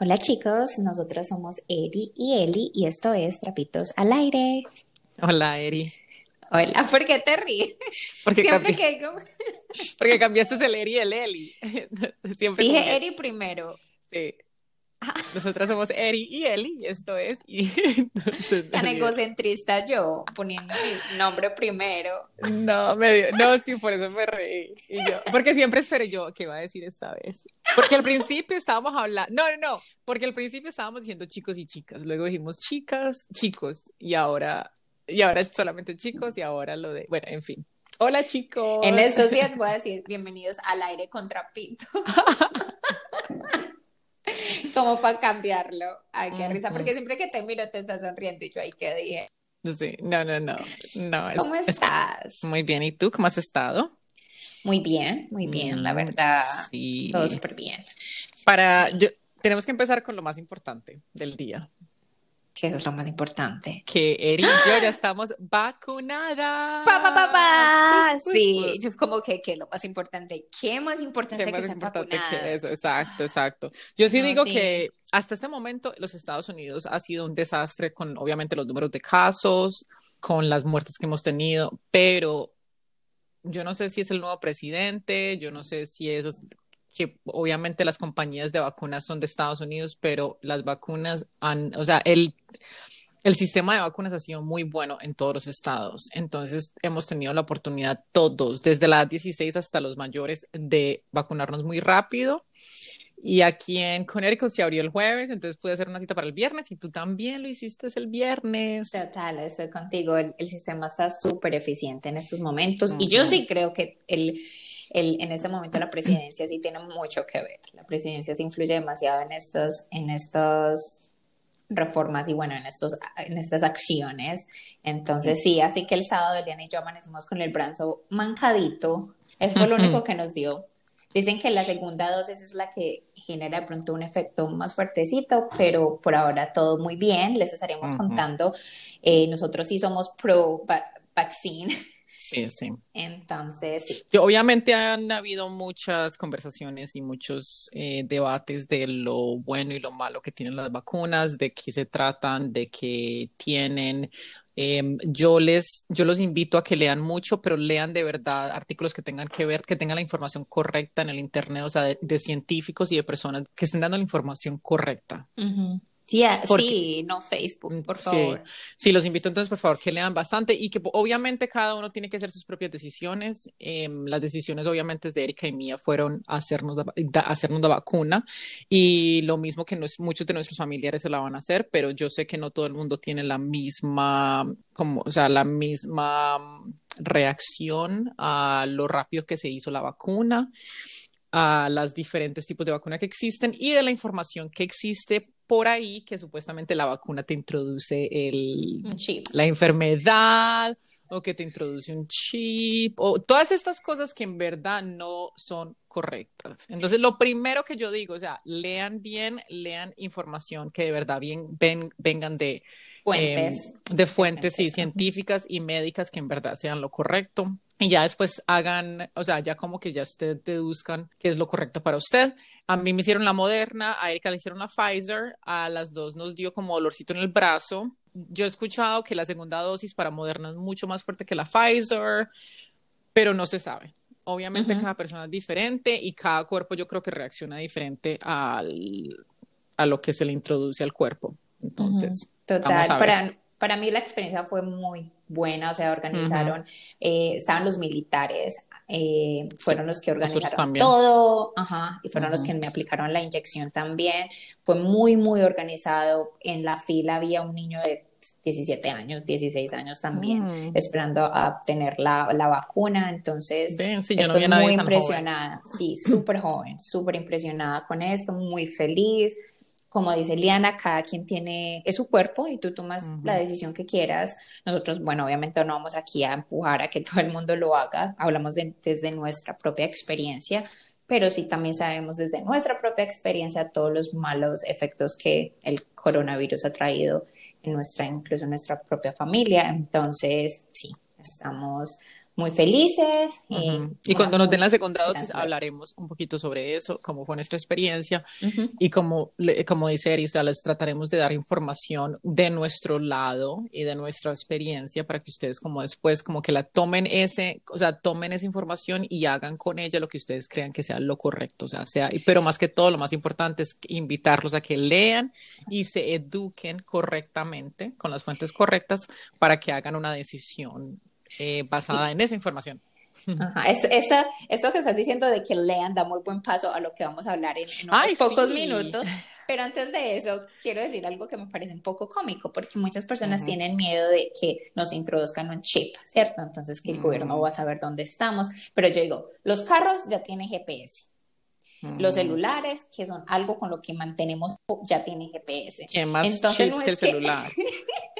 Hola chicos, nosotros somos Eri y Eli y esto es Trapitos al Aire. Hola Eri. Hola, ¿por qué te ríes? Porque, Siempre que como- porque cambiaste el Eri y el Eli. Siempre dije Eri primero. sí. Nosotras somos Eri y Eli y esto es. Y entonces, Tan egocentrista yo, poniendo mi nombre primero. No, me dio- no, sí, por eso me reí. Y yo, porque siempre esperé yo qué va a decir esta vez. Porque al principio estábamos hablando, no, no, no, porque al principio estábamos diciendo chicos y chicas, luego dijimos chicas, chicos, y ahora, y ahora solamente chicos, y ahora lo de, bueno, en fin. Hola chicos. En estos días voy a decir bienvenidos al aire con Trapito. Como para cambiarlo. Ay, qué risa, porque siempre que te miro te estás sonriendo y yo ahí que dije, Sí, no, no, no, no, es- ¿cómo es- estás? muy bien. ¿Y tú cómo has estado? Muy bien, muy bien, la Mm, verdad. Sí. Todo súper bien. Para, yo, tenemos que empezar con lo más importante del día, Que eso es lo más importante. que Eri y yo ya estamos vacunadas. Pa, pa, Sí, yo es como que, que lo más importante, ¿qué más importante Qué que más importante que vacunados? eso, exacto, exacto. Yo sí No, digo sí. que hasta este momento los Estados Unidos ha sido un desastre con obviamente los números de casos, con las muertes que hemos tenido, pero yo no sé si es el nuevo presidente, yo no sé si es que obviamente las compañías de vacunas son de Estados Unidos, pero las vacunas han, o sea, el, el sistema de vacunas ha sido muy bueno en todos los estados. Entonces hemos tenido la oportunidad todos, desde la edad 16 hasta los mayores, de vacunarnos muy rápido. Y aquí en Connecticut se abrió el jueves, entonces pude hacer una cita para el viernes y tú también lo hiciste el viernes. Total, estoy contigo. El, el sistema está súper eficiente en estos momentos y yo sí creo que el, el, en este momento la presidencia sí tiene mucho que ver. La presidencia se influye demasiado en estas, en estas reformas y bueno, en, estos, en estas acciones. Entonces sí, así que el sábado Eliana y yo amanecimos con el brazo mancadito. Eso fue lo único que nos dio. Dicen que la segunda dosis es la que genera de pronto un efecto más fuertecito, pero por ahora todo muy bien. Les estaremos Ujú. contando. Eh, nosotros sí somos pro va- vaccine, Sí, sí. entonces sí. Yo, obviamente han habido muchas conversaciones y muchos eh, debates de lo bueno y lo malo que tienen las vacunas, de qué se tratan, de qué tienen. Em, yo les, yo los invito a que lean mucho, pero lean de verdad artículos que tengan que ver, que tengan la información correcta en el internet, o sea, de, de científicos y de personas que estén dando la información correcta. Sí, ah, Porque- sí, no Facebook, por Sí. favor. Sí, los invito entonces, por favor, que lean bastante y que obviamente cada uno tiene que hacer sus propias decisiones. Em, las decisiones, obviamente, de Erika y mía fueron hacernos la, da- hacernos la vacuna y lo mismo que nos- muchos de nuestros familiares se la van a hacer, pero yo sé que no todo el mundo tiene la misma, como, o sea, la misma mm, reacción a lo rápido que se hizo la vacuna a los diferentes tipos de vacuna que existen y de la información que existe por ahí, que supuestamente la vacuna te introduce el, Un chip. la enfermedad o que te introduce un chip o todas estas cosas que en verdad no son correctas. Entonces, lo primero que yo digo, o sea, lean bien, lean información que de verdad bien ven- vengan de Fuentes. eh, de fuentes científicas y médicas que en verdad sean lo correcto. Y ya después hagan, o sea, ya como que ya ustedes deduzcan qué es lo correcto para usted. A mí me hicieron la Moderna, a Erika le hicieron la Pfizer, a las dos nos dio como dolorcito en el brazo. Yo he escuchado que la segunda dosis para Moderna es mucho más fuerte que la Pfizer, pero no se sabe. Obviamente Ujú. cada persona es diferente y cada cuerpo yo creo que reacciona diferente al, a lo que se le introduce al cuerpo. Entonces, vamos Total, a ver. para, para mí la experiencia fue muy buena, o sea, organizaron, eh, estaban los militares, eh, fueron los que organizaron todo, ajá, y fueron los que me aplicaron la inyección también, fue muy, muy organizado, en la fila había un niño de 17 años, 16 años también, Mm. esperando a obtener la, la vacuna, entonces... No Estoy muy joven. impresionada, sí, súper joven, súper impresionada con esto, muy feliz. Como dice Liana, cada quien tiene, es su cuerpo y tú tomas la decisión que quieras. Nosotros, bueno, obviamente no vamos aquí a empujar a que todo el mundo lo haga, hablamos de- desde nuestra propia experiencia, pero sí también sabemos desde nuestra propia experiencia todos los malos efectos que el coronavirus ha traído en nuestra, incluso en nuestra propia familia. Entonces, sí, estamos muy felices. Eh, y cuando nos den la segunda dosis hablaremos un poquito sobre eso, cómo fue nuestra experiencia y como, como dice Eri, o sea, les trataremos de dar información de nuestro lado y de nuestra experiencia para que ustedes como después como que la tomen ese, o sea, tomen esa información y hagan con ella lo que ustedes crean que sea lo correcto, o sea, sea, pero más que todo lo más importante es invitarlos a que lean y se eduquen correctamente con las fuentes correctas para que hagan una decisión eh, basada en esa información. Ajá. Es, eso que estás diciendo de que lean da muy buen paso a lo que vamos a hablar en, unos pocos minutos. Pero antes de eso, quiero decir algo que me parece un poco cómico, porque muchas personas tienen miedo de que nos introduzcan un chip, ¿cierto? Entonces, que el gobierno mm. va a saber dónde estamos. Pero yo digo, los carros ya tienen GPS. Los mm. celulares, que son algo con lo que mantenemos, ya tienen GPS. ¿Qué más Entonces, no es que el celular?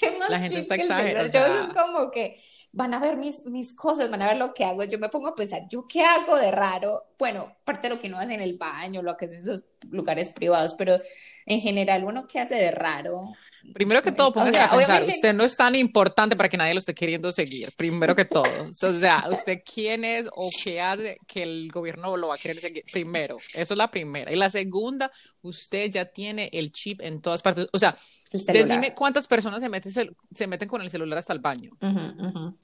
¿Qué más La gente está exagerando. Yo es como que van a ver mis, mis cosas, van a ver lo que hago. Yo me pongo a pensar, ¿yo qué hago de raro? Bueno, parte de lo que uno hace en el baño, lo que hace en esos lugares privados, pero en general, uno qué hace de raro. Primero que todo, póngase a pensar, usted no es tan importante para que nadie lo esté queriendo seguir, primero que todo. O sea, usted quién es o qué hace que el gobierno lo va a querer seguir. Primero, eso es la primera. Y la segunda, usted ya tiene el chip en todas partes. O sea, Decime cuántas personas se meten, se meten con el celular hasta el baño.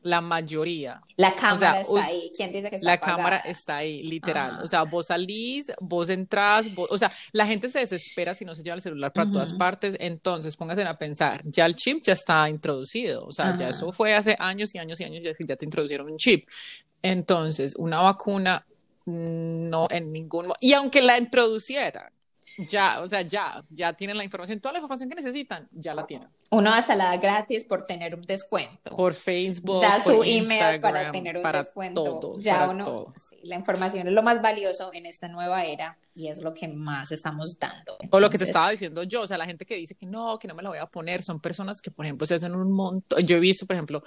La mayoría. La cámara está ahí. ¿Quién dice que está La cámara está ahí, literal. O sea, vos salís, vos entras, o sea, la gente se desespera si no se lleva el celular para todas partes. Entonces, a pensar, ya el chip ya está introducido. O sea, ya eso fue hace años y años y años, ya, ya te introdujeron un chip. Entonces, una vacuna mm, no en ningún y aunque la introducieran ya, o sea, ya, ya tienen la información, toda la información que necesitan, ya la tienen. Una salada gratis por tener un descuento. Por Facebook. Da su email para tener un descuento. ya uno, la información es lo más valioso en esta nueva era y es lo que más estamos dando. o lo que te estaba diciendo yo, o sea, la gente que dice que no, que no me la voy a poner, son personas que, por ejemplo, se hacen un montón. Yo he visto, por ejemplo,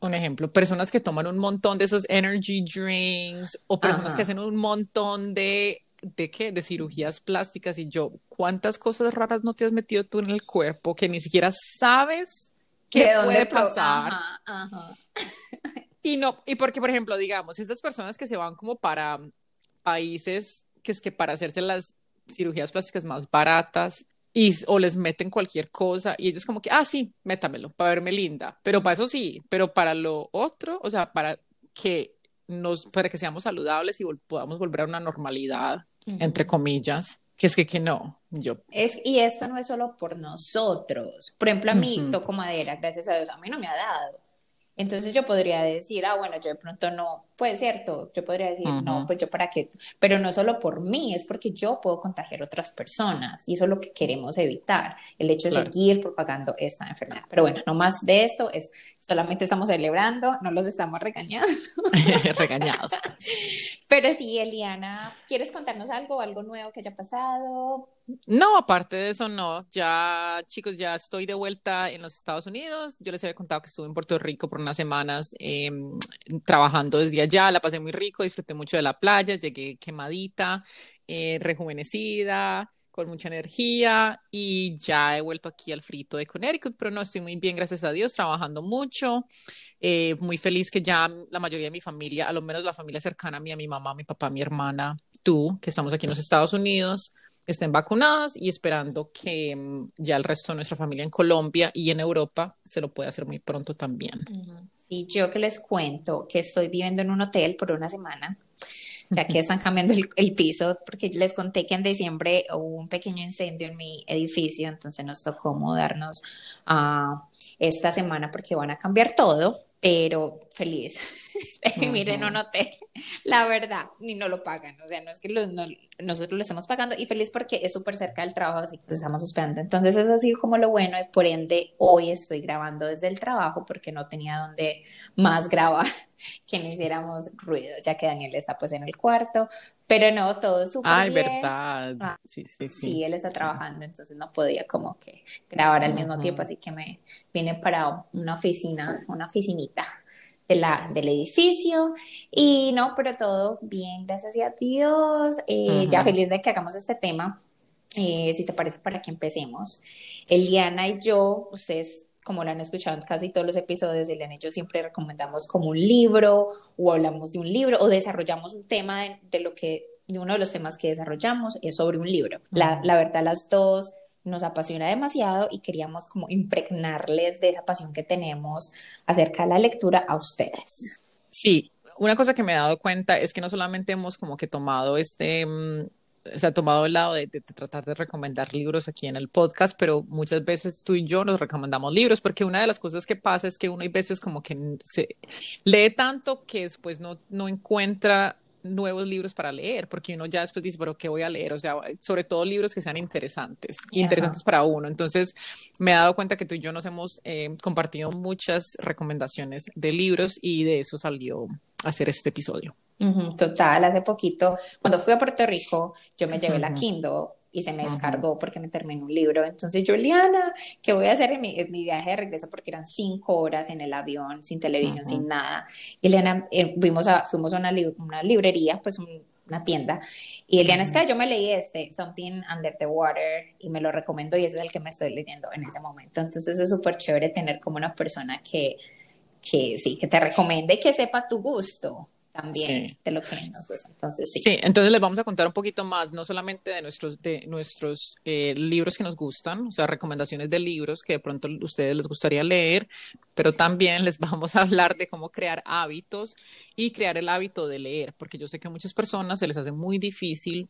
un ejemplo, personas que toman un montón de esos energy drinks o personas que hacen un montón de de qué, de cirugías plásticas. Y yo, ¿cuántas cosas raras no te has metido tú en el cuerpo que ni siquiera sabes qué puede pasar? Y no, y porque, por ejemplo, digamos, estas personas que se van como para países que es que para hacerse las cirugías plásticas más baratas y, o les meten cualquier cosa y ellos como que, ah, sí, métamelo para verme linda, pero para eso sí, pero para lo otro, o sea, para que nos, para que seamos saludables y podamos volver a una normalidad, entre comillas, que es que, que no, yo. Es, y esto no es solo por nosotros. Por ejemplo, a mí toco madera, gracias a Dios, a mí no me ha dado. Entonces yo podría decir, ah, bueno, yo de pronto no, pues cierto, yo podría decir, no, pues yo para qué, pero no solo por mí, es porque yo puedo contagiar a otras personas y eso es lo que queremos evitar, el hecho de seguir propagando esta enfermedad. Pero bueno, no más de esto, es solamente estamos celebrando, no los estamos regañando. Regañados. pero sí, Eliana, ¿quieres contarnos algo, algo nuevo que haya pasado? No, aparte de eso, no. Ya, chicos, ya estoy de vuelta en los Estados Unidos. Yo les había contado que estuve en Puerto Rico por unas semanas em, trabajando desde allá. La pasé muy rico, disfruté mucho de la playa, llegué quemadita, eh, rejuvenecida, con mucha energía y ya he vuelto aquí al frito de Connecticut, pero no estoy muy bien, gracias a Dios, trabajando mucho. Eh, muy feliz que ya la mayoría de mi familia, a lo menos la familia cercana a mí, a mi mamá, mi papá, mi hermana, tú, que estamos aquí en los Estados Unidos, estén vacunadas y esperando que mm, ya el resto de nuestra familia en Colombia y en Europa se lo pueda hacer muy pronto también. Y yo que les cuento que estoy viviendo en un hotel por una semana, ya que están cambiando el, piso, porque les conté que en diciembre hubo un pequeño incendio en mi edificio, entonces nos tocó mudarnos a esta semana porque van a cambiar todo pero feliz miren, un hotel, la verdad, ni no lo pagan, o sea, no es que nosotros lo estamos pagando y feliz porque es súper cerca del trabajo, así que nos estamos hospedando. Entonces eso ha sido como lo bueno y por ende hoy estoy grabando desde el trabajo porque no tenía donde más grabar que no hiciéramos ruido, ya que Daniel está pues en el cuarto, pero no, todo súper Ay, verdad. Ah, sí, sí, sí. Sí, él está trabajando, entonces no podía como que grabar al mismo tiempo, así que me vine para una oficina, una oficinita de la, del edificio. Y no, pero todo bien, gracias a Dios. Eh, ya feliz de que hagamos este tema. Eh, si te parece, para que empecemos. Eliana y yo, ustedes como lo han escuchado en casi todos los episodios, y yo siempre recomendamos como un libro o hablamos de un libro o desarrollamos un tema de, lo que, de uno de los temas que desarrollamos es sobre un libro. La, la verdad, las dos nos apasiona demasiado y queríamos como impregnarles de esa pasión que tenemos acerca de la lectura a ustedes. Sí, una cosa que me he dado cuenta es que no solamente hemos como que tomado este, mm, se ha tomado el lado de, tratar de recomendar libros aquí en el podcast, pero muchas veces tú y yo nos recomendamos libros, porque una de las cosas que pasa es que uno hay veces como que se lee tanto que después no, no encuentra nuevos libros para leer, porque uno ya después dice, pero ¿qué voy a leer? O sea, sobre todo libros que sean interesantes, interesantes para uno. Entonces, me he dado cuenta que tú y yo nos hemos eh, compartido muchas recomendaciones de libros y de eso salió hacer este episodio. Total, hace poquito, cuando fui a Puerto Rico, yo me llevé la Kindle y se me descargó porque me terminó un libro. Entonces, Juliana, ¿qué voy a hacer en mi, viaje de regreso? Porque eran cinco horas en el avión, sin televisión, sin nada. Y Eliana, eh, fuimos a, fuimos a una, una librería, pues una tienda, y Eliana, es que yo me leí este, Something Under the Water, y me lo recomiendo y ese es el que me estoy leyendo en ese momento. Entonces, es súper chévere tener como una persona que, que sí, que te recomiende y que sepa tu gusto también de lo que nos gusta. Entonces, sí. Sí, entonces les vamos a contar un poquito más, no solamente de nuestros, de nuestros eh, libros que nos gustan, o sea, recomendaciones de libros que de pronto a ustedes les gustaría leer, pero también les vamos a hablar de cómo crear hábitos y crear el hábito de leer, porque yo sé que a muchas personas se les hace muy difícil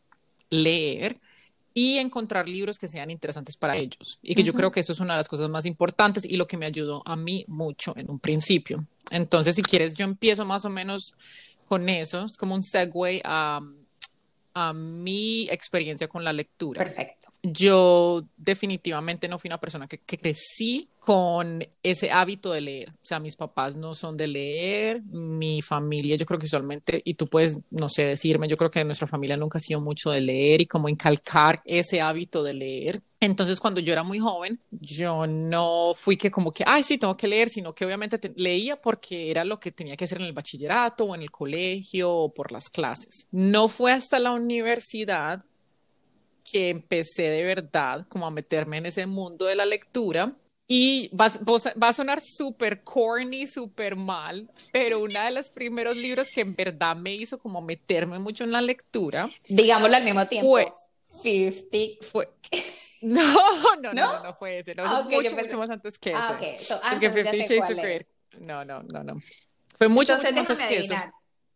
leer y encontrar libros que sean interesantes para ellos. Y que yo creo que eso es una de las cosas más importantes y lo que me ayudó a mí mucho en un principio. Entonces, si quieres, yo empiezo más o menos con eso, es como un segue a, a mi experiencia con la lectura. Perfecto. Yo definitivamente no fui una persona que, crecí con ese hábito de leer. O sea, mis papás no son de leer, mi familia, yo creo que usualmente, y tú puedes, no sé, decirme, yo creo que nuestra familia nunca ha sido mucho de leer y como incalcar ese hábito de leer. Entonces, cuando yo era muy joven, yo no fui que como que, ay, sí, tengo que leer, sino que obviamente leía porque era lo que tenía que hacer en el bachillerato o en el colegio o por las clases. No fue hasta la universidad que empecé de verdad como a meterme en ese mundo de la lectura. Y va, va a sonar súper corny, súper mal, pero uno de los primeros libros que en verdad me hizo como meterme mucho en la lectura. Digámoslo al mismo tiempo. Fue 50. Fue. No, no, no, no, no, fue ese. No, ah, mucho, mucho más antes que ah, ese. So, es que Fifty Shades of Grey. No, no, no, no. Fue mucho, Entonces, mucho antes que eso.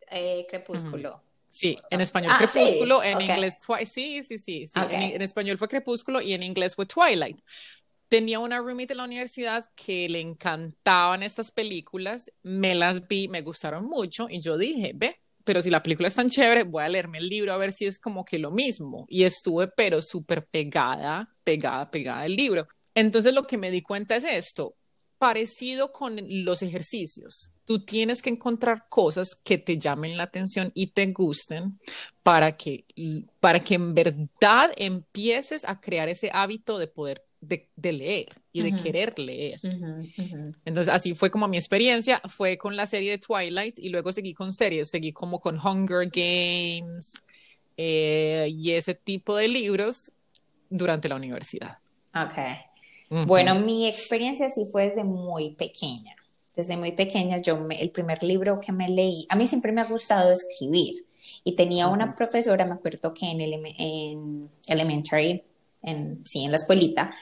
Eh, Crepúsculo. Sí, en español ah, Crepúsculo, en inglés Twilight. Sí, sí, sí. sí. En, en, español fue Crepúsculo y en inglés fue Twilight. Tenía una roommate en la universidad que le encantaban estas películas, me las vi, me gustaron mucho y yo dije, ve, pero si la película es tan chévere, voy a leerme el libro a ver si es como que lo mismo. Y estuve, pero súper pegada, pegada, pegada al libro. Entonces lo que me di cuenta es esto, parecido con los ejercicios. Tú tienes que encontrar cosas que te llamen la atención y te gusten para que, para que en verdad empieces a crear ese hábito de poder de, leer y de querer leer. Entonces, así fue como mi experiencia, fue con la serie de Twilight y luego seguí con series, seguí como con Hunger Games eh, y ese tipo de libros durante la universidad. Ok. Bueno, mi experiencia sí fue desde muy pequeña. Desde muy pequeña, yo el primer libro que me leí, a mí siempre me ha gustado escribir. Y tenía una profesora, me acuerdo que en, el, en Elementary en, sí, en la escuelita,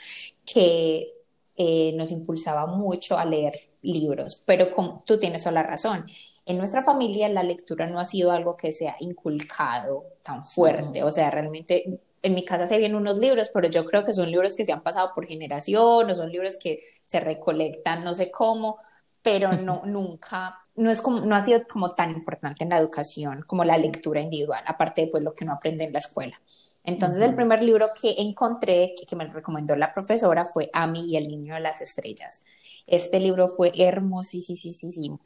que eh, nos impulsaba mucho a leer libros, pero tú tienes toda la razón. En nuestra familia la lectura no ha sido algo que se ha inculcado tan fuerte, o sea, realmente en mi casa se vienen unos libros, pero yo creo que son libros que se han pasado por generación, o son libros que se recolectan no sé cómo, pero no, nunca, no, es como, no ha sido como tan importante en la educación como la lectura individual, aparte de pues, lo que no aprende en la escuela. Entonces, el primer libro que encontré, que, me recomendó la profesora, fue Amy y el niño de las estrellas. Este libro fue hermosísimo.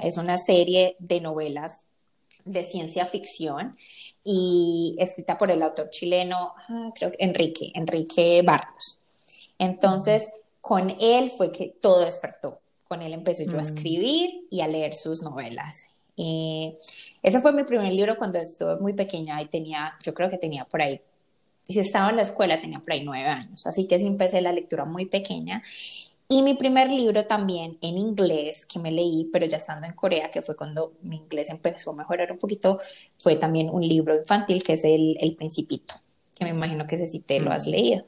Es una serie de novelas de ciencia ficción y escrita por el autor chileno, ah, creo que Enrique, Enrique Barrios. Entonces, con él fue que todo despertó. Con él empecé yo a mm. escribir y a leer sus novelas. Eh, ese fue mi primer libro cuando estuve muy pequeña y tenía, yo creo que tenía por ahí, y si estaba en la escuela tenía por ahí nueve años, así que sí empecé la lectura muy pequeña Y mi primer libro también en inglés que me leí, pero ya estando en Corea, que fue cuando mi inglés empezó a mejorar un poquito, fue también un libro infantil que es El, el Principito, que me imagino que ese sí te lo has mm. leído.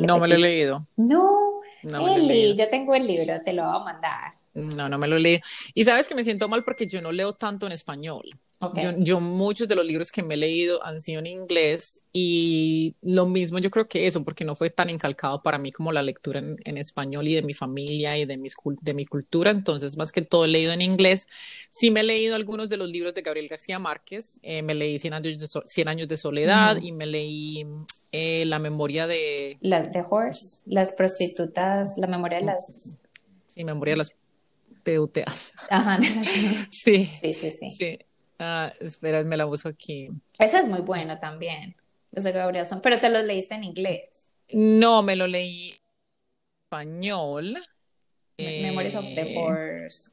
no me lo he leído. No, no Eli, yo tengo el libro, te lo voy a mandar. No, no me lo leí. Y sabes que me siento mal porque yo no leo tanto en español. Yo, muchos de los libros que me he leído han sido en inglés y lo mismo yo creo que eso, porque no fue tan incalcado para mí como la lectura en, español y de mi familia y de, mis, de mi cultura, entonces más que todo he leído en inglés. Sí me he leído algunos de los libros de Gabriel García Márquez, eh, me leí Cien años de, años de soledad y me leí eh, La memoria de... Las de Horse, las prostitutas, la memoria de las... Sí, memoria de las teuteas. Ajá. sí. Sí, sí, sí. sí. Ah, espera, me la busco aquí. Ese es muy bueno también. Yo sé Gabriel pero te lo leíste en inglés. No, me lo leí en español. Memories of the eh, Horse.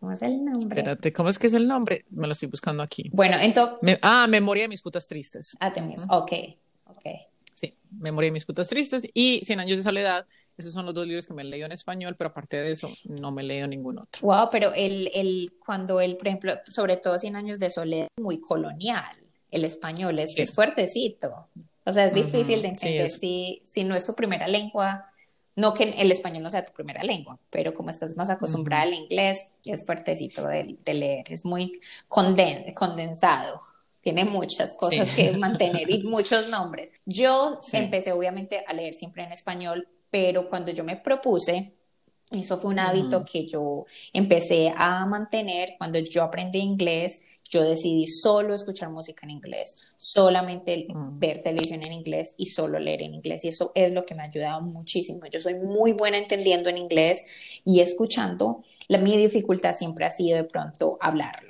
¿Cómo es el nombre? Espérate, ¿cómo es que es el nombre? Me lo estoy buscando aquí. Bueno, entonces. ah, Memoria de mis putas tristes. Ah, también. Ok, ok. Memoria de mis putas tristes y Cien años de soledad esos son los dos libros que me he leído en español, pero aparte de eso, no me he leído ningún otro. Wow, pero el, el, cuando él, por ejemplo, sobre todo Cien años de soledad, muy colonial, el español es, es fuertecito. O sea, es difícil de entender si, si no es su primera lengua. No que el español no sea tu primera lengua, pero como estás más acostumbrada al inglés, es fuertecito de, leer, es muy condensado tiene muchas cosas que mantener y muchos nombres. Yo empecé obviamente a leer siempre en español, pero cuando yo me propuse, eso fue un hábito que yo empecé a mantener cuando yo aprendí inglés. Yo decidí solo escuchar música en inglés, solamente ver televisión en inglés y solo leer en inglés. Y eso es lo que me ha ayudado muchísimo. Yo soy muy buena entendiendo en inglés y escuchando. La, mi dificultad siempre ha sido de pronto hablarlo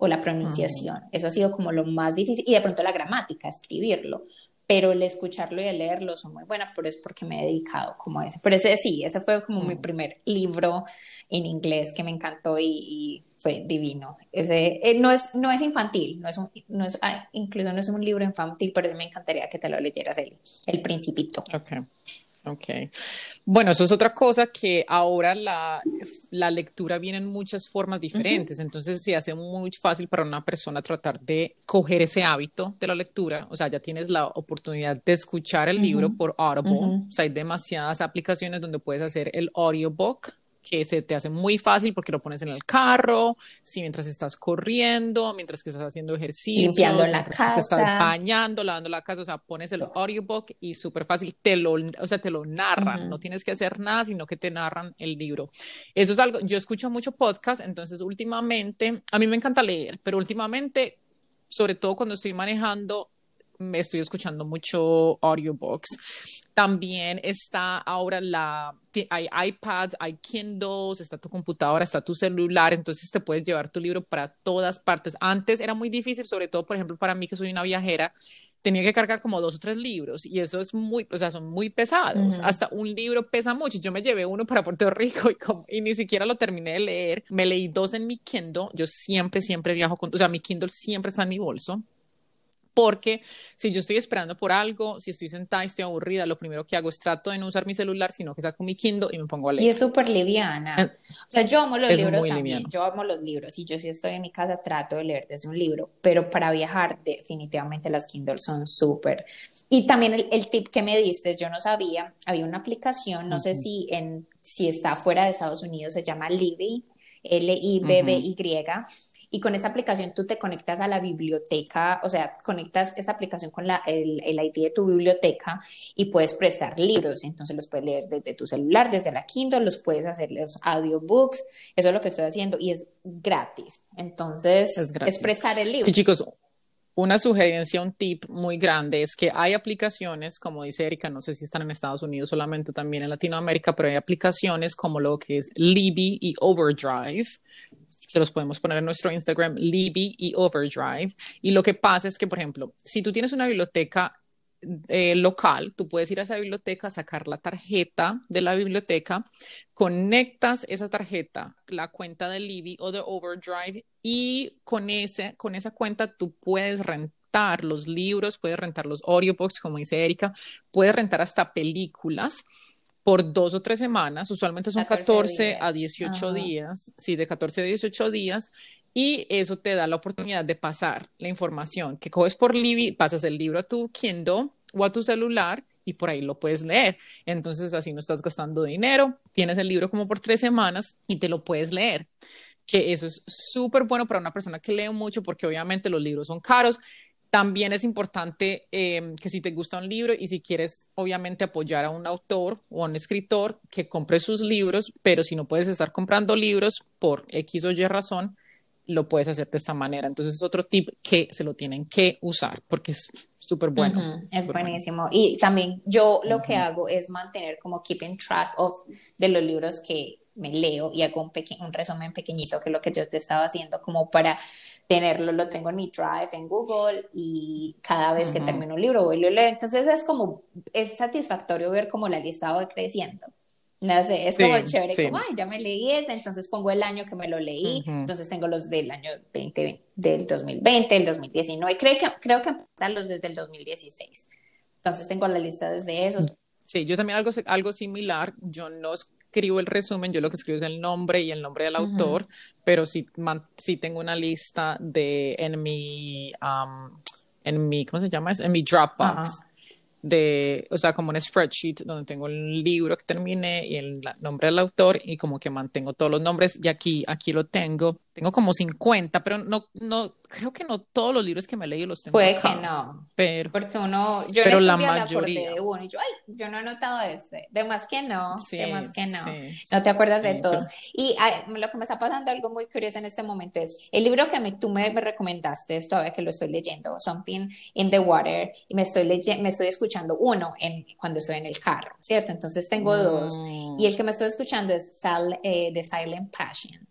o la pronunciación. Eso ha sido como lo más difícil. Y de pronto la gramática, escribirlo pero el escucharlo y el leerlo son muy buenas, pero es porque me he dedicado como a ese. Pero ese sí, ese fue como mi mm. primer libro en inglés que me encantó y, fue divino. Ese eh, no, es, no es infantil, no es, un, no es ah, incluso no es un libro infantil, pero me encantaría que te lo leyeras, el, el Principito. Okay. Ok. Bueno, eso es otra cosa que ahora la, la lectura viene en muchas formas diferentes, entonces se hace muy fácil para una persona tratar de coger ese hábito de la lectura, o sea, ya tienes la oportunidad de escuchar el libro por Audible, o sea, hay demasiadas aplicaciones donde puedes hacer el audiobook que se te hace muy fácil porque lo pones en el carro, si mientras estás corriendo, mientras que estás haciendo ejercicio, limpiando la casa, te estás bañando, lavando la casa, o sea, pones el audiobook y súper fácil te lo, o sea, te lo narran, no tienes que hacer nada, sino que te narran el libro. Eso es algo, yo escucho mucho podcast, entonces últimamente, a mí me encanta leer, pero últimamente, sobre todo cuando estoy manejando, me estoy escuchando mucho audiobooks también está ahora la, hay iPads, hay Kindles, está tu computadora, está tu celular, entonces te puedes llevar tu libro para todas partes. Antes era muy difícil, sobre todo, por ejemplo, para mí que soy una viajera, tenía que cargar como dos o tres libros y eso es muy, o sea, son muy pesados. Hasta un libro pesa mucho. Yo me llevé uno para Puerto Rico y, y ni siquiera lo terminé de leer. Me leí dos en mi Kindle. Yo siempre, siempre viajo con, o sea, mi Kindle siempre está en mi bolso porque si yo estoy esperando por algo, si estoy sentada y estoy aburrida, lo primero que hago es trato de no usar mi celular, sino que saco mi Kindle y me pongo a leer. Y es súper liviana. o sea, yo amo los libros también, yo amo los libros y yo si estoy en mi casa trato de leer desde un libro, pero para viajar definitivamente las Kindle son súper. Y también el, tip que me diste, yo no sabía, había una aplicación, no sé si, en, si está fuera de Estados Unidos, se llama Libby, L-I-B-B-Y y con esa aplicación tú te conectas a la biblioteca, o sea, conectas esa aplicación con la, el, el ID de tu biblioteca y puedes prestar libros, entonces los puedes leer desde tu celular, desde la Kindle, los puedes hacer los audiobooks, eso es lo que estoy haciendo y es gratis, entonces es, prestar el libro. Y chicos, una sugerencia, un tip muy grande es que hay aplicaciones, como dice Erika, no sé si están en Estados Unidos solamente, también en Latinoamérica, pero hay aplicaciones como lo que es Libby y Overdrive, se los podemos poner en nuestro Instagram, Libby y Overdrive. Y lo que pasa es que, por ejemplo, si tú tienes una biblioteca eh, local, tú puedes ir a esa biblioteca, sacar la tarjeta de la biblioteca, conectas esa tarjeta, la cuenta de Libby o de Overdrive y con, ese, con esa cuenta tú puedes rentar los libros, puedes rentar los audiobooks, como dice Erika, puedes rentar hasta películas por dos o tres semanas, usualmente son 14, a 18 días, sí, de 14 a 18 días, y eso te da la oportunidad de pasar la información que coges por Libby, pasas el libro a tu Kindle o a tu celular y por ahí lo puedes leer. Entonces así no estás gastando dinero, tienes el libro como por tres semanas y te lo puedes leer que eso es súper bueno para una persona que lee mucho porque obviamente los libros son caros también es importante em, que si te gusta un libro y si quieres obviamente apoyar a un autor o a un escritor, que compre sus libros, pero si no puedes estar comprando libros por X o Y razón, lo puedes hacer de esta manera. Entonces es otro tip que se lo tienen que usar porque es súper bueno. Es buenísimo. Y también yo lo que hago es mantener como keeping track of de los libros que me leo y hago un, un resumen pequeñito que es lo que yo te estaba haciendo como para tenerlo, lo tengo en mi drive en Google y cada vez que termino un libro voy y lo leo. Entonces es como, es satisfactorio ver cómo la lista va creciendo. No sé, es como chévere, como, ay, ya me leí ese, entonces pongo el año que me lo leí, entonces tengo los del año 20, del 2020, el 2019, creo que, creo que los desde el 2016. Entonces tengo la lista desde esos. Sí, yo también algo, algo similar, yo no escribo el resumen, yo lo que escribo es el nombre y el nombre del autor, pero sí, sí, tengo una lista de en mi, en mi, ¿cómo se llama? En mi Dropbox de, o sea, como un spreadsheet donde tengo el libro que terminé y el nombre del autor y como que mantengo todos los nombres y aquí, aquí lo tengo. Tengo como 50, pero no, no, creo que no todos los libros que me leí los tengo Puede que no. Pero, porque uno, yo pero la mayoría. de uno y yo, ay, yo no he notado este. De más que no, de más que no. no te acuerdas de todos. Y lo que me está pasando algo muy curioso en este momento es el libro que me, tú me, me recomendaste, todavía que lo estoy leyendo, Something in the Water, y me estoy leyendo, me estoy escuchando uno en, cuando estoy en el carro, ¿cierto? Entonces tengo dos. Y el que me estoy escuchando es Sal, eh, The Silent Passion.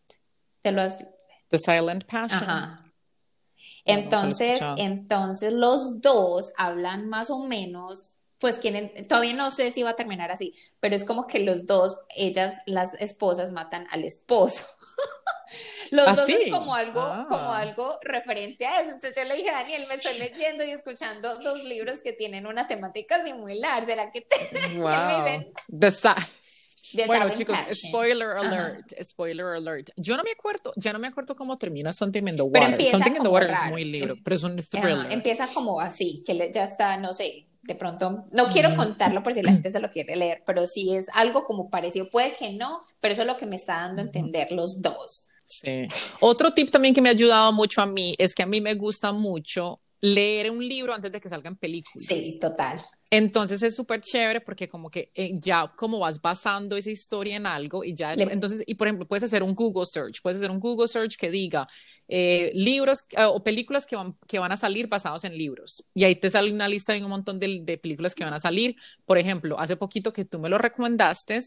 ¿Te lo has... The Silent Passion. Ajá. Entonces, entonces los dos hablan más o menos, pues quieren, todavía no sé si va a terminar así, pero es como que los dos, ellas, las esposas matan al esposo. los ¿Ah, dos es como algo, como ah. algo referente a eso. Entonces yo le dije, Daniel, me estoy leyendo y escuchando dos libros que tienen una temática similar. ¿Será que te wow. The bueno, chicos, spoiler alert, spoiler alert. Yo no me acuerdo, ya no me acuerdo cómo termina Something in the Water. Something in the Water es muy libro, em, pero es un thriller. empieza como así, que ya está, no sé, de pronto, no quiero contarlo por si la gente se lo quiere leer, pero sí es algo como parecido, puede que no, pero eso es lo que me está dando a entender los dos. Sí. Otro tip también que me ha ayudado mucho a mí es que a mí me gusta mucho leer un libro antes de que salgan películas. Sí, total. Entonces es súper chévere porque como que eh, ya como vas basando esa historia en algo y ya, entonces, y por ejemplo, puedes hacer un Google search, puedes hacer un Google search que diga eh, libros eh, o películas que van, que van a salir basados en libros. Y ahí te sale una lista de un montón de, de películas que van a salir. Por ejemplo, hace poquito que tú me lo recomendaste,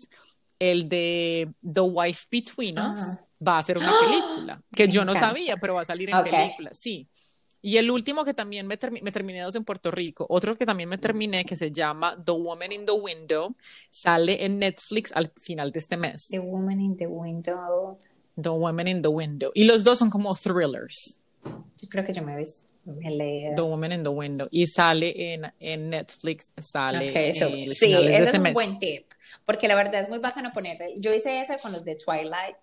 el de The Wife Between Us. Va a ser una película que yo no sabía, pero va a salir en película, sí. Y el último que también me, me, terminé dos en Puerto Rico, otro que también me terminé que se llama The Woman in the Window, sale en Netflix al final de este mes. The Woman in the Window. The Woman in the Window. Y los dos son como thrillers. Yo creo que yo me he visto. The Woman in the Window. Y sale en, en Netflix, sale. Okay, sí, ese es este un buen tip. Porque la verdad es muy bacano poner. Yo hice eso con los de Twilight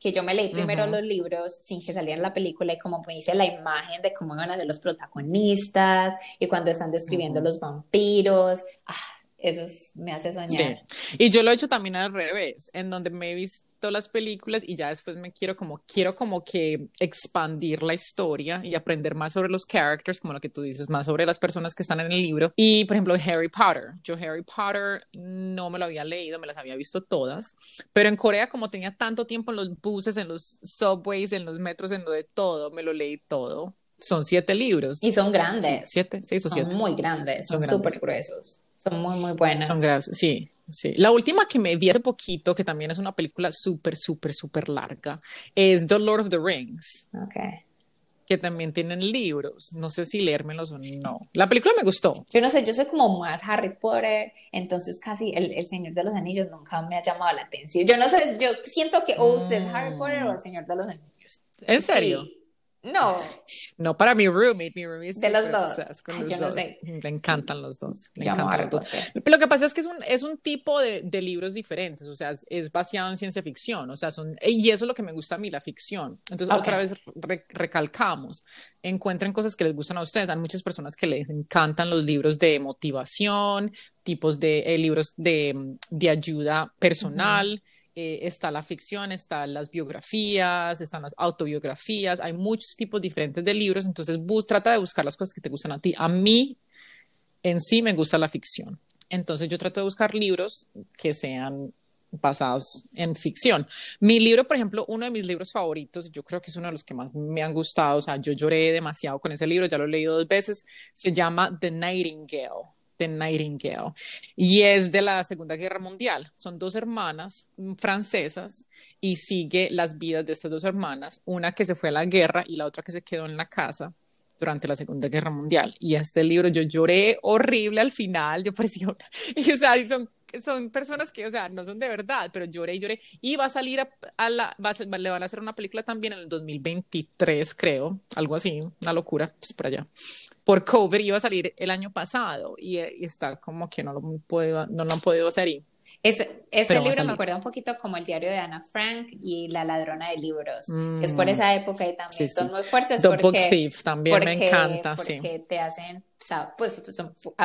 que yo me leí primero los libros sin que saliera la película y como me hice la imagen de cómo iban a ser los protagonistas y cuando están describiendo los vampiros, ah, eso me hace soñar. Y yo lo he hecho también al revés, en donde me he visto las películas y ya después me quiero como, quiero como que expandir la historia y aprender más sobre los characters, como lo que tú dices, más sobre las personas que están en el libro. Y, por ejemplo, Harry Potter. Yo Harry Potter no me lo había leído, me las había visto todas, pero en Corea como tenía tanto tiempo en los buses, en los subways, en los metros, en lo de todo, me lo leí todo. Son siete libros. Y son grandes. siete, seis o son siete. Muy grandes, son súper gruesos. Son muy, muy buenas. Son grandes, sí. Sí, la última que me vi hace poquito, que también es una película súper, súper, súper larga, es The Lord of the Rings. Ok. Que también tienen libros. No sé si leérmelos o no. La película me gustó. Yo no sé, yo soy como más Harry Potter, entonces casi el, el Señor de los Anillos nunca me ha llamado la atención. Yo no sé, yo siento que o es Harry Potter o el Señor de los Anillos. ¿En serio? No. No para mi roommate, mi roommate de los dos. yo no sé. Le encantan los dos. Encantan los dos. Lo que pasa es que es un, es un tipo de, de libros diferentes, o sea, es, es, basado en ciencia ficción, o sea, son, y eso es lo que me gusta a mí, la ficción. Entonces, otra vez recalcamos, encuentren cosas que les gustan a ustedes. Hay muchas personas que les encantan los libros de motivación, tipos de eh, libros de, de, ayuda personal. Eh, está la ficción, están las biografías, están las autobiografías, hay muchos tipos diferentes de libros, entonces trata de buscar las cosas que te gustan a ti. A mí en sí me gusta la ficción, entonces yo trato de buscar libros que sean basados en ficción. Mi libro, por ejemplo, uno de mis libros favoritos, yo creo que es uno de los que más me han gustado, o sea, yo lloré demasiado con ese libro, ya lo he leído dos veces, se llama The Nightingale de Nightingale y es de la Segunda Guerra Mundial. Son dos hermanas francesas y sigue las vidas de estas dos hermanas, una que se fue a la guerra y la otra que se quedó en la casa durante la Segunda Guerra Mundial. Y este libro yo lloré horrible al final, yo parecía, y, o sea, son son personas que, o sea, no son de verdad, pero lloré y lloré. Y va a salir a, la, le van a hacer una película también en el 2023, creo, algo así, una locura, pues por allá. Por cover iba a salir el año pasado y, está como que no lo, puedo, no lo han podido hacer ese, ese libro me acuerda un poquito como el diario de Ana Frank y La ladrona de libros. es por mm. esa época y también son muy fuertes. The Book Thieves también me encanta, porque te hacen, pues,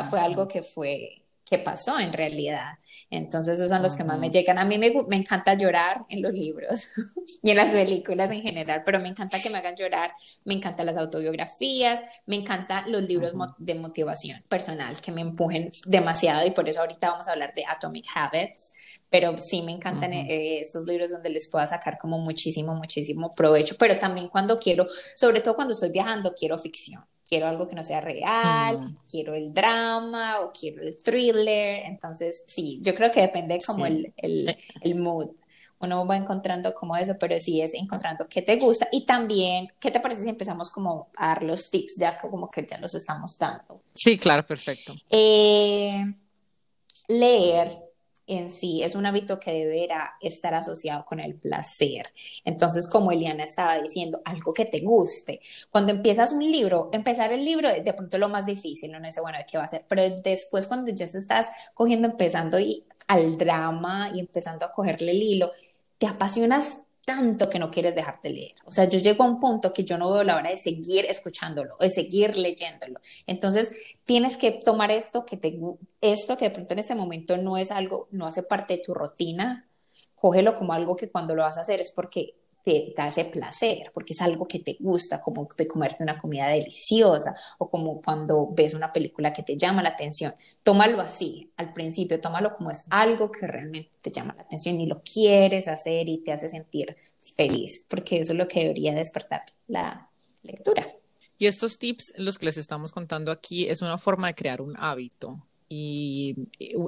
fue algo que fue qué pasó en realidad. Entonces esos son los que más me llegan. A mí me, me encanta llorar en los libros y en las películas en general, pero me encanta que me hagan llorar, me encantan las autobiografías, me encantan los libros de motivación personal que me empujen demasiado y por eso ahorita vamos a hablar de Atomic Habits, pero sí me encantan eh, estos libros donde les pueda sacar como muchísimo, muchísimo provecho, pero también cuando quiero, sobre todo cuando estoy viajando, quiero ficción quiero algo que no sea real, mm. quiero el drama o quiero el thriller. Entonces, sí, yo creo que depende como el, el, el, mood. Uno va encontrando como eso, pero sí es encontrando qué te gusta y también, ¿qué te parece si empezamos como a dar los tips ya como que ya los estamos dando? Sí, claro, perfecto. Eh, leer en sí es un hábito que deberá estar asociado con el placer. Entonces, como Eliana estaba diciendo, algo que te guste. Cuando empiezas un libro, empezar el libro de pronto lo más difícil, no sé, bueno, ¿qué va a ser? Pero después cuando ya te estás cogiendo, empezando y, al drama y empezando a cogerle el hilo, te apasionas tanto que no quieres dejarte leer. O sea, yo llego a un punto que yo no veo la hora de seguir escuchándolo, de seguir leyéndolo. Entonces, tienes que tomar esto que te esto que de pronto en este momento no es algo, no hace parte de tu rutina, cógelo como algo que cuando lo vas a hacer es porque te da ese placer, porque es algo que te gusta, como de comerte una comida deliciosa o como cuando ves una película que te llama la atención. Tómalo así, al principio, tómalo como es algo que realmente te llama la atención y lo quieres hacer y te hace sentir feliz, porque eso es lo que debería despertar la lectura. Y estos tips, los que les estamos contando aquí, es una forma de crear un hábito y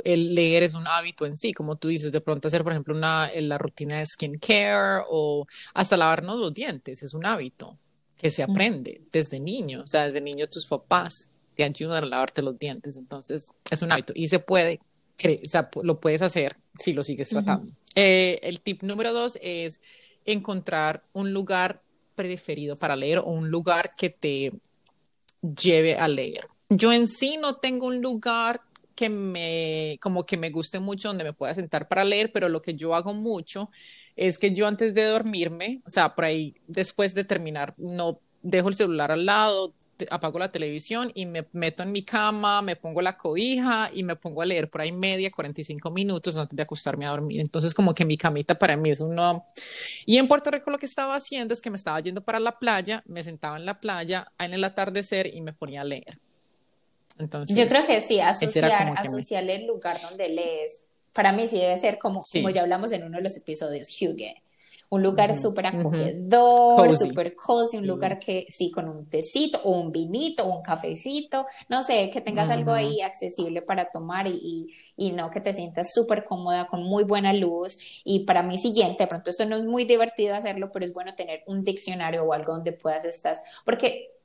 el leer es un hábito en sí, como tú dices, de pronto hacer, por ejemplo, una, la rutina de skincare o hasta lavarnos los dientes, es un hábito que se aprende desde niño, o sea, desde niño tus papás te ayudan a lavarte los dientes, entonces es un hábito y se puede, o sea, lo puedes hacer si lo sigues tratando. Eh, el tip número dos es encontrar un lugar preferido para leer o un lugar que te lleve a leer. Yo en sí no tengo un lugar que me, como que me guste mucho, donde me pueda sentar para leer, pero lo que yo hago mucho es que yo antes de dormirme, o sea, por ahí después de terminar, no dejo el celular al lado, apago la televisión y me meto en mi cama, me pongo la cobija y me pongo a leer por ahí media, 45 minutos antes de acostarme a dormir. Entonces, como que mi camita para mí es uno... Y en Puerto Rico lo que estaba haciendo es que me estaba yendo para la playa, me sentaba en la playa en el atardecer y me ponía a leer. Yo creo que sí, asociar, asociar el lugar donde lees, para mí sí debe ser como, como ya hablamos en uno de los episodios, Hugue. Un lugar súper acogedor, súper cozy, un lugar que sí, con un tecito o un vinito o un cafecito, no sé, que tengas algo ahí accesible para tomar y, y, no que te sientas súper cómoda, con muy buena luz. Y para mí siguiente, de pronto esto no es muy divertido hacerlo, pero es bueno tener un diccionario o algo donde puedas estar, porque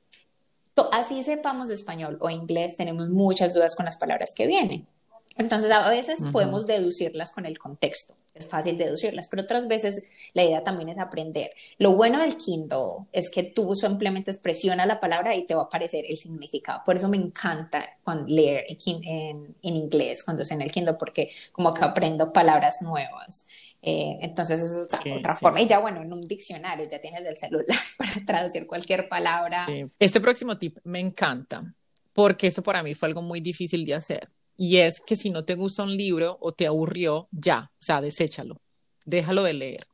así sepamos español o inglés, tenemos muchas dudas con las palabras que vienen. Entonces, a veces podemos deducirlas con el contexto. es fácil deducirlas, pero otras veces la idea también es aprender. Lo bueno del Kindle es que tú simplemente presiona la palabra y te va a aparecer el significado. Por eso me encanta cuando leer en, en, inglés cuando es en el Kindle, porque como que aprendo palabras nuevas. Eh, entonces, eso es otra, forma. Y ya, bueno, en un diccionario ya tienes el celular para traducir cualquier palabra. Este próximo tip me encanta, porque esto para mí fue algo muy difícil de hacer. Y es que si no te gusta un libro o te aburrió, ya, o sea, deséchalo, déjalo de leer.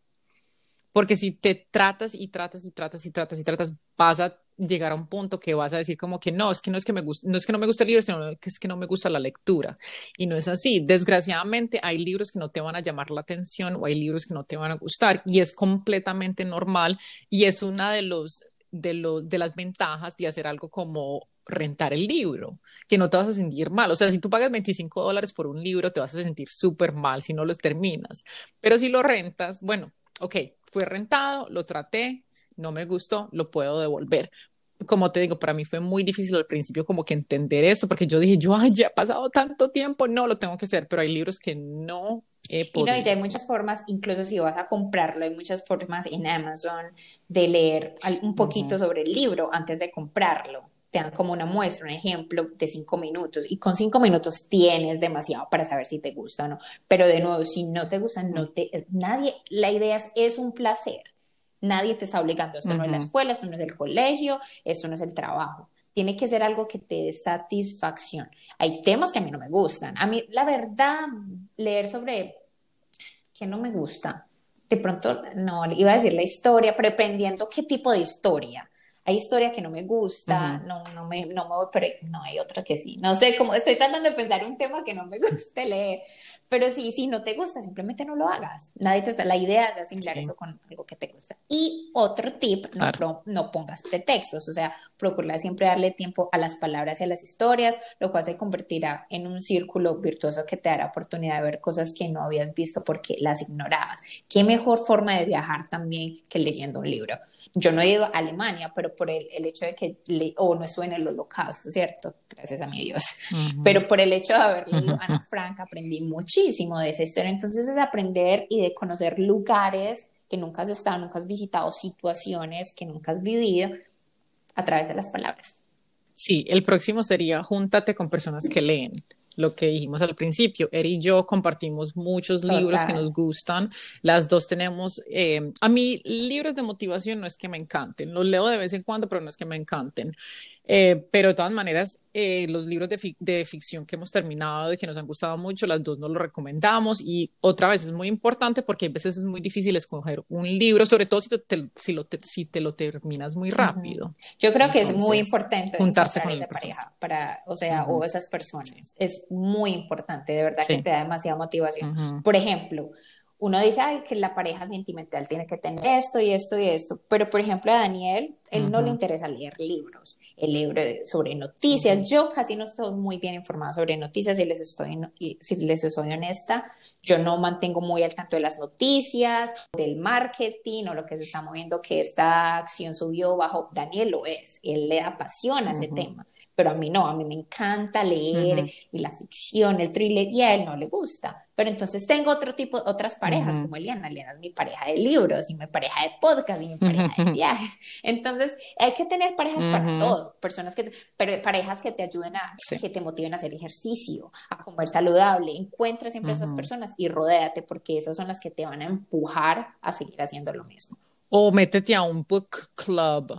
Porque si te tratas y tratas y tratas y tratas y tratas, vas a llegar a un punto que vas a decir como que no, es que no es que me gusta, no es que no me gusta el libro, sino que es que no me gusta la lectura. Y no es así. Desgraciadamente hay libros que no te van a llamar la atención o hay libros que no te van a gustar y es completamente normal y es una de los de, los, de las ventajas de hacer algo como rentar el libro, que no te vas a sentir mal. O sea, si tú pagas 25 dólares por un libro, te vas a sentir súper mal si no los terminas. Pero si lo rentas, bueno, ok, fue rentado, lo traté, no me gustó, lo puedo devolver. Como te digo, para mí fue muy difícil al principio como que entender eso, porque yo dije, yo, ay, ya ha pasado tanto tiempo, no, lo tengo que hacer, pero hay libros que no y no, ya hay muchas formas, incluso si vas a comprarlo, hay muchas formas en Amazon de leer un poquito sobre el libro antes de comprarlo te dan como una muestra, un ejemplo de cinco minutos y con cinco minutos tienes demasiado para saber si te gusta o no. Pero de nuevo, si no te gusta, no te, nadie, la idea es, un placer. Nadie te está obligando. Esto no es la escuela, esto no es el colegio, esto no es el trabajo. Tiene que ser algo que te dé satisfacción. Hay temas que a mí no me gustan. A mí, la verdad, leer sobre que no me gusta, de pronto, no, iba a decir la historia, pero dependiendo qué tipo de historia hay historia que no me gusta, no, no, me, no me voy, pero no hay otra que sí. No sé, cómo estoy tratando de pensar un tema que no me guste leer, pero sí, si no te gusta, simplemente no lo hagas. Nadie te está, la idea es asimilar eso con algo que te gusta. Y otro tip, no, no pongas pretextos, o sea, procura siempre darle tiempo a las palabras y a las historias, lo cual se convertirá en un círculo virtuoso que te dará oportunidad de ver cosas que no habías visto porque las ignorabas. ¿Qué mejor forma de viajar también que leyendo un libro? Yo no he ido a Alemania, pero por el, el hecho de que, o no estuve en el holocausto, ¿cierto? Gracias a mi Dios. Pero por el hecho de haber leído Ana Frank, aprendí muchísimo de esa historia. Entonces es aprender y de conocer lugares que nunca has estado, nunca has visitado, situaciones que nunca has vivido a través de las palabras. Sí, el próximo sería júntate con personas que leen lo que dijimos al principio. Eri y yo compartimos muchos libros que nos gustan. Las dos tenemos, eh, a mí libros de motivación no es que me encanten, los leo de vez en cuando, pero no es que me encanten. Eh, pero de todas maneras, eh, los libros de, de, ficción que hemos terminado y que nos han gustado mucho, las dos nos los recomendamos. Y otra vez es muy importante porque a veces es muy difícil escoger un libro, sobre todo si te, si lo, si te lo terminas muy rápido. Yo creo que es muy importante juntarse con esa pareja, para, o sea, o esas personas. Es muy importante, de verdad que te da demasiada motivación. Por ejemplo, uno dice, ay, que la pareja sentimental tiene que tener esto y esto y esto, pero por ejemplo a Daniel, él no le interesa leer libros, el libro sobre noticias, yo casi no estoy muy bien informada sobre noticias, si les estoy, si les soy honesta, yo no mantengo muy al tanto de las noticias, del marketing o lo que se está moviendo, que esta acción subió bajo, Daniel lo es, él le apasiona ese tema, pero a mí no, a mí me encanta leer y la ficción, el thriller, y a él no le gusta. Pero entonces tengo otro tipo, otras parejas, como Eliana. Eliana es mi pareja de libros y mi pareja de podcast y mi pareja de viajes. Entonces, hay que tener parejas para todo. Personas que, pero parejas que te ayuden a, que te motiven a hacer ejercicio, a comer saludable. Encuentra siempre esas personas y rodéate porque esas son las que te van a empujar a seguir haciendo lo mismo. O métete a un book club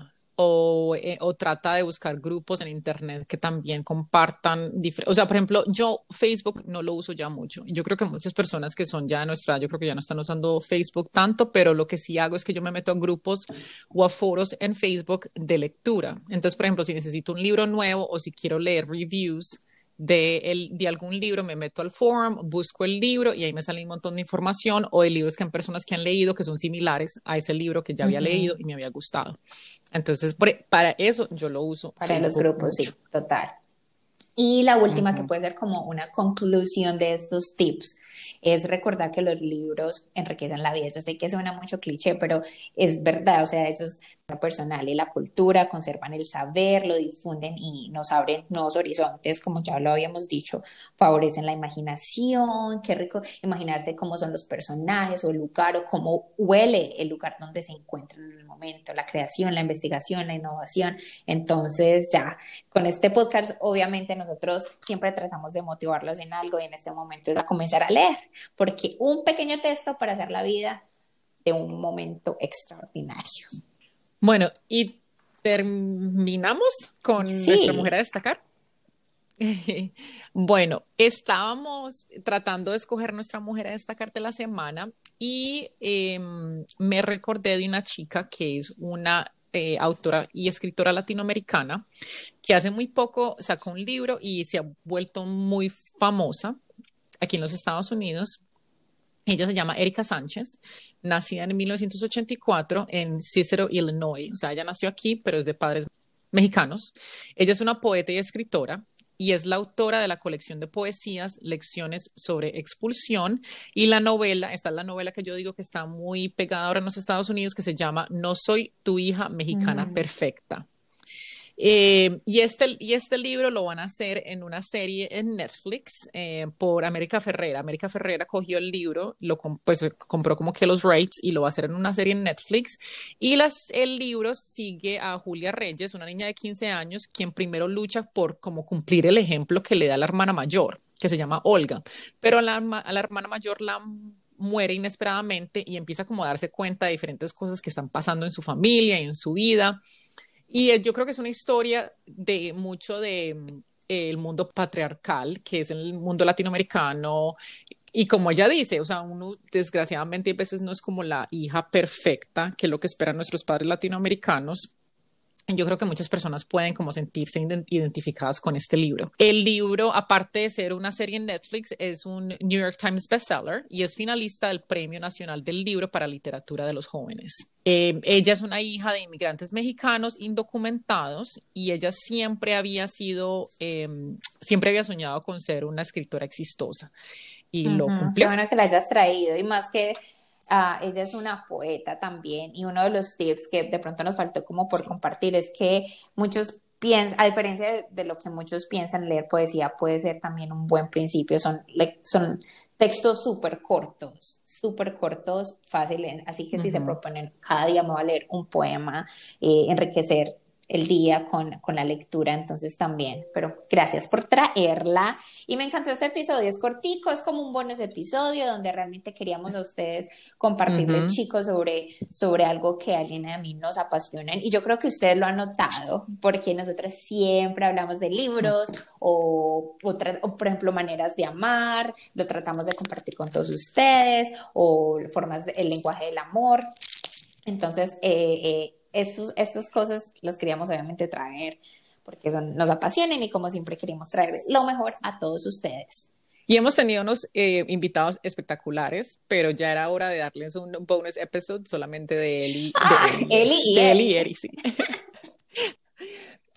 eh, o, trata de buscar grupos en internet que también compartan, o sea, por ejemplo, yo Facebook no lo uso ya mucho. Yo creo que muchas personas que son ya de nuestra, yo creo que ya no están usando Facebook tanto, pero lo que sí hago es que yo me meto a grupos o a foros en Facebook de lectura. Entonces, por ejemplo, si necesito un libro nuevo o si quiero leer reviews, de, el, de algún libro, me meto al forum, busco el libro y ahí me sale un montón de información o de libros que han personas que han leído que son similares a ese libro que ya había leído y me había gustado. Entonces, para eso yo lo uso. Para los grupos, sí, total. Y la última que puede ser como una conclusión de estos tips es recordar que los libros enriquecen la vida. Yo sé que suena mucho cliché, pero es verdad, o sea, ellos personal y la cultura, conservan el saber, lo difunden y nos abren nuevos horizontes, como ya lo habíamos dicho, favorecen la imaginación, qué rico imaginarse cómo son los personajes o el lugar o cómo huele el lugar donde se encuentran en el momento, la creación, la investigación, la innovación. Entonces ya, con este podcast obviamente nosotros siempre tratamos de motivarlos en algo y en este momento es a comenzar a leer, porque un pequeño texto para hacer la vida de un momento extraordinario. Bueno, y terminamos con nuestra mujer a destacar. bueno, estábamos tratando de escoger nuestra mujer a destacar de la semana y em, me recordé de una chica que es una eh, autora y escritora latinoamericana que hace muy poco sacó un libro y se ha vuelto muy famosa aquí en los Estados Unidos ella se llama Erika Sánchez, nacida en 1984 en Cicero, Illinois. O sea, ella nació aquí, pero es de padres mexicanos. Ella es una poeta y escritora y es la autora de la colección de poesías, Lecciones sobre expulsión y la novela, esta es la novela que yo digo que está muy pegada ahora en los Estados Unidos, que se llama No soy tu hija mexicana mm. perfecta. Eh, y, este, y este libro lo van a hacer en una serie en Netflix eh, por América Ferrera. América Ferrera cogió el libro, lo pues, compró como que los rights y lo va a hacer en una serie en Netflix. Y las, el libro sigue a Julia Reyes, una niña de 15 años, quien primero lucha por como cumplir el ejemplo que le da la hermana mayor, que se llama Olga. Pero a la, la hermana mayor la muere inesperadamente y empieza como a darse cuenta de diferentes cosas que están pasando en su familia y en su vida. Y yo creo que es una historia de mucho de mm, el mundo patriarcal, que es el mundo latinoamericano. Y como ella dice, o sea, uno desgraciadamente a veces no es como la hija perfecta, que es lo que esperan nuestros padres latinoamericanos, yo creo que muchas personas pueden como sentirse identificadas con este libro. El libro, aparte de ser una serie en Netflix, es un New York Times bestseller y es finalista del Premio Nacional del Libro para Literatura de los Jóvenes. Eh, ella es una hija de inmigrantes mexicanos indocumentados y ella siempre había sido, em, siempre había soñado con ser una escritora exitosa y lo cumplió. Qué bueno que la hayas traído y más que Ah, ella es una poeta también y uno de los tips que de pronto nos faltó como por compartir es que muchos piensan, a diferencia de, lo que muchos piensan, leer poesía puede ser también un buen principio. Son, son textos súper cortos, súper cortos, fáciles. Así que si se proponen, cada día me voy a leer un poema, eh, enriquecer el día con, con, la lectura, entonces también, pero gracias por traerla. Y me encantó este episodio, es cortico, es como un bonus episodio donde realmente queríamos a ustedes compartirles, chicos, sobre, sobre algo que a alguien a mí nos apasiona. Y yo creo que ustedes lo han notado, porque nosotras siempre hablamos de libros o, o, o, por ejemplo, maneras de amar, lo tratamos de compartir con todos ustedes, o formas del lenguaje del amor. Entonces, eh, eh estas cosas las queríamos obviamente traer porque son, nos apasionan y como siempre queremos traer lo mejor a todos ustedes. Y hemos tenido unos eh, invitados espectaculares, pero ya era hora de darles un bonus episode solamente de Eli. Ah, Eli y Eli. Eli, sí.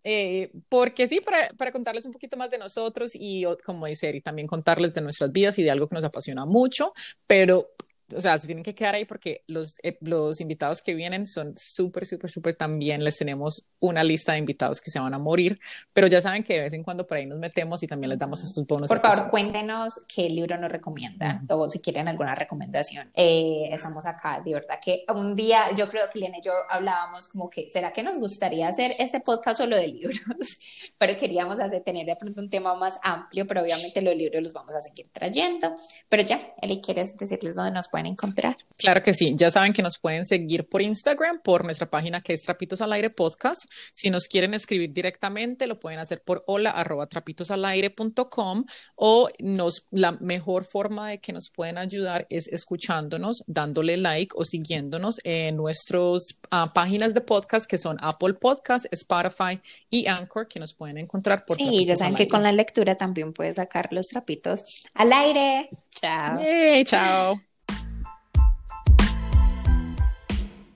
Eh, porque sí, para, para, contarles un poquito más de nosotros y como dice Eri, también contarles de nuestras vidas y de algo que nos apasiona mucho, pero o sea, se tienen que quedar ahí porque los, eh, los invitados que vienen son súper, súper, súper también. Les tenemos una lista de invitados que se van a morir, pero ya saben que de vez en cuando por ahí nos metemos y también les damos estos bonos. Por favor, cuéntenos qué libro nos recomiendan o si quieren alguna recomendación. Eh, estamos acá, de verdad que un día yo creo que Lina y yo hablábamos como que, ¿será que nos gustaría hacer este podcast solo de libros? pero queríamos hacer, tener de pronto un tema más amplio, pero obviamente los libros los vamos a seguir trayendo. Pero ya, Eli, ¿quieres decirles dónde nos pueden encontrar. Claro que sí, ya saben que nos pueden seguir por Instagram, por nuestra página que es Trapitos al Aire Podcast. Si nos quieren escribir directamente, lo pueden hacer por hola arroba trapitosalaire.com o nos, la mejor forma de que nos pueden ayudar es escuchándonos, dándole like o siguiéndonos en nuestras ah, páginas de podcast que son Apple Podcast, Spotify y Anchor, que nos pueden encontrar por Sí, ya saben que con la lectura también puedes sacar los trapitos al aire. Chao. chao.